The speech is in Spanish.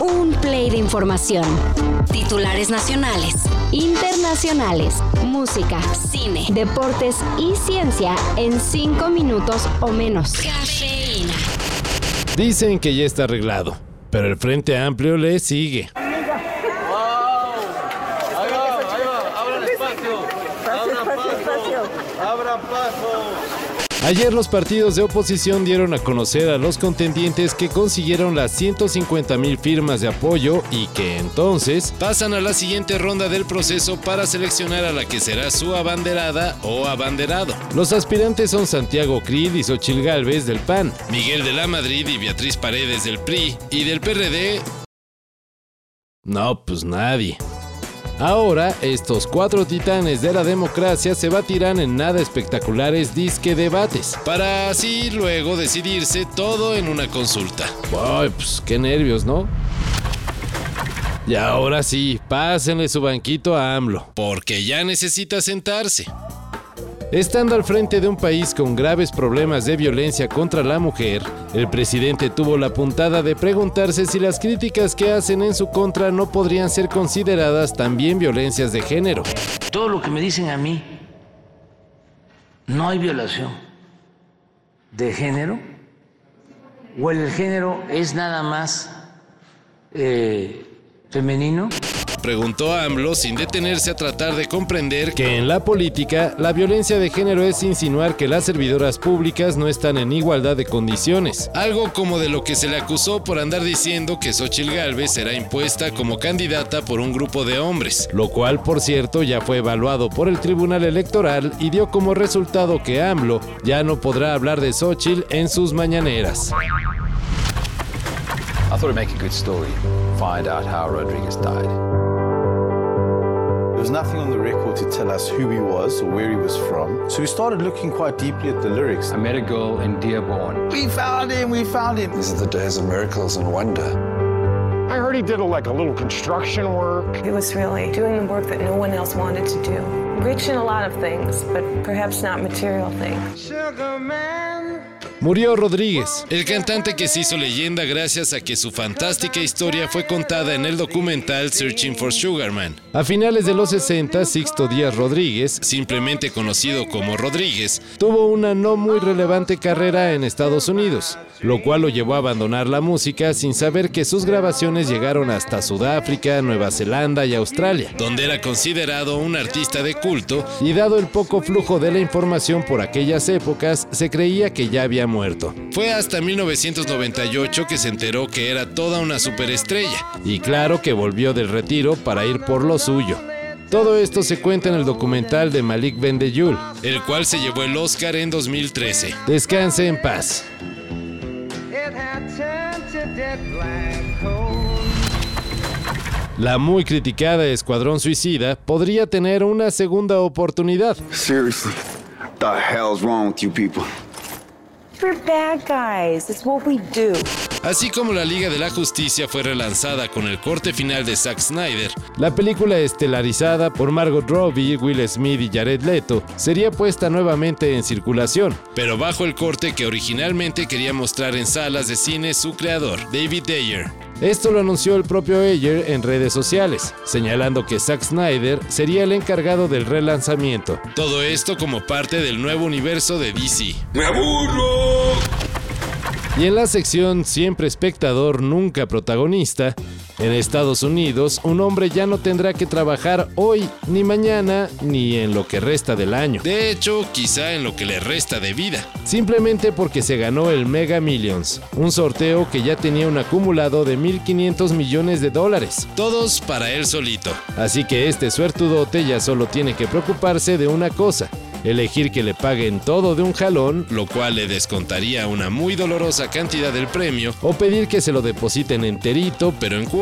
Un play de información. Titulares nacionales, internacionales, música, cine, deportes y ciencia en cinco minutos o menos. Cafeína. Dicen que ya está arreglado, pero el Frente Amplio le sigue. Ayer los partidos de oposición dieron a conocer a los contendientes que consiguieron las 150 mil firmas de apoyo y que entonces pasan a la siguiente ronda del proceso para seleccionar a la que será su abanderada o abanderado. Los aspirantes son Santiago Krill y Xochil Gálvez del PAN, Miguel de la Madrid y Beatriz Paredes del PRI y del PRD. No, pues nadie. Ahora, estos cuatro titanes de la democracia se batirán en nada espectaculares disque debates, para así luego decidirse todo en una consulta. Ay, pues qué nervios, ¿no? Y ahora sí, pásenle su banquito a AMLO, porque ya necesita sentarse. Estando al frente de un país con graves problemas de violencia contra la mujer, el presidente tuvo la puntada de preguntarse si las críticas que hacen en su contra no podrían ser consideradas también violencias de género. Todo lo que me dicen a mí, no hay violación de género, o el género es nada más eh, femenino preguntó AMLO sin detenerse a tratar de comprender que en la política la violencia de género es insinuar que las servidoras públicas no están en igualdad de condiciones, algo como de lo que se le acusó por andar diciendo que Xochil Gálvez será impuesta como candidata por un grupo de hombres, lo cual por cierto ya fue evaluado por el Tribunal Electoral y dio como resultado que AMLO ya no podrá hablar de Xochil en sus mañaneras. There was nothing on the record to tell us who he was or where he was from. So we started looking quite deeply at the lyrics. I met a girl in Dearborn. We found him, we found him. These are the days of miracles and wonder. I heard he did a, like a little construction work. He was really doing the work that no one else wanted to do. Rich in a lot of things, but perhaps not material things. Sugar man. Murió Rodríguez, el cantante que se hizo leyenda gracias a que su fantástica historia fue contada en el documental Searching for Sugarman. A finales de los 60, Sixto Díaz Rodríguez, simplemente conocido como Rodríguez, tuvo una no muy relevante carrera en Estados Unidos, lo cual lo llevó a abandonar la música sin saber que sus grabaciones llegaron hasta Sudáfrica, Nueva Zelanda y Australia, donde era considerado un artista de culto y dado el poco flujo de la información por aquellas épocas, se creía que ya había muerto. Fue hasta 1998 que se enteró que era toda una superestrella, y claro que volvió del retiro para ir por lo suyo. Todo esto se cuenta en el documental de Malik Bendeyul, el cual se llevó el Oscar en 2013. Descanse en paz. La muy criticada Escuadrón Suicida podría tener una segunda oportunidad. Seriously, the hell's wrong with you people? We're bad guys. It's what we do. Así como la Liga de la Justicia fue relanzada con el corte final de Zack Snyder, la película estelarizada por Margot Robbie, Will Smith y Jared Leto sería puesta nuevamente en circulación, pero bajo el corte que originalmente quería mostrar en salas de cine su creador, David Ayer. Esto lo anunció el propio Ayer en redes sociales, señalando que Zack Snyder sería el encargado del relanzamiento. Todo esto como parte del nuevo universo de DC. ¡Me aburro! Y en la sección Siempre espectador, nunca protagonista, en Estados Unidos un hombre ya no tendrá que trabajar hoy, ni mañana, ni en lo que resta del año. De hecho, quizá en lo que le resta de vida. Simplemente porque se ganó el Mega Millions, un sorteo que ya tenía un acumulado de 1.500 millones de dólares. Todos para él solito. Así que este suertudote ya solo tiene que preocuparse de una cosa, elegir que le paguen todo de un jalón, lo cual le descontaría una muy dolorosa cantidad del premio, o pedir que se lo depositen enterito, pero en